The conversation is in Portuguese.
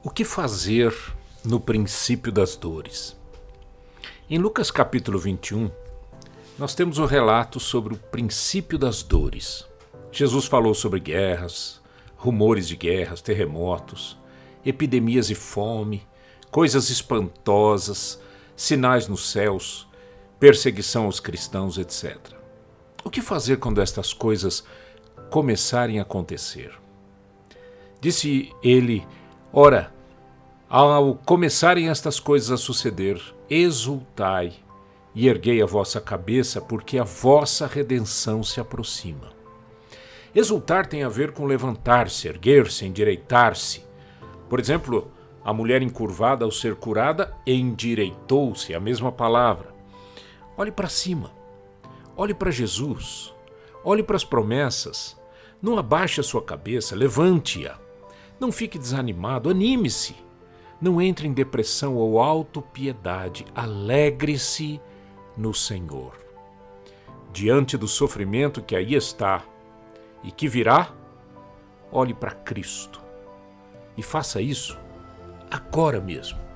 O que fazer no princípio das dores? Em Lucas capítulo 21, nós temos o um relato sobre o princípio das dores. Jesus falou sobre guerras, rumores de guerras, terremotos, epidemias e fome, coisas espantosas, sinais nos céus, perseguição aos cristãos, etc. O que fazer quando estas coisas começarem a acontecer? Disse ele Ora, ao começarem estas coisas a suceder, exultai e erguei a vossa cabeça, porque a vossa redenção se aproxima. Exultar tem a ver com levantar-se, erguer-se, endireitar-se. Por exemplo, a mulher encurvada, ao ser curada, endireitou-se, a mesma palavra. Olhe para cima, olhe para Jesus, olhe para as promessas. Não abaixe a sua cabeça, levante-a. Não fique desanimado, anime-se. Não entre em depressão ou autopiedade. Alegre-se no Senhor. Diante do sofrimento que aí está e que virá, olhe para Cristo. E faça isso agora mesmo.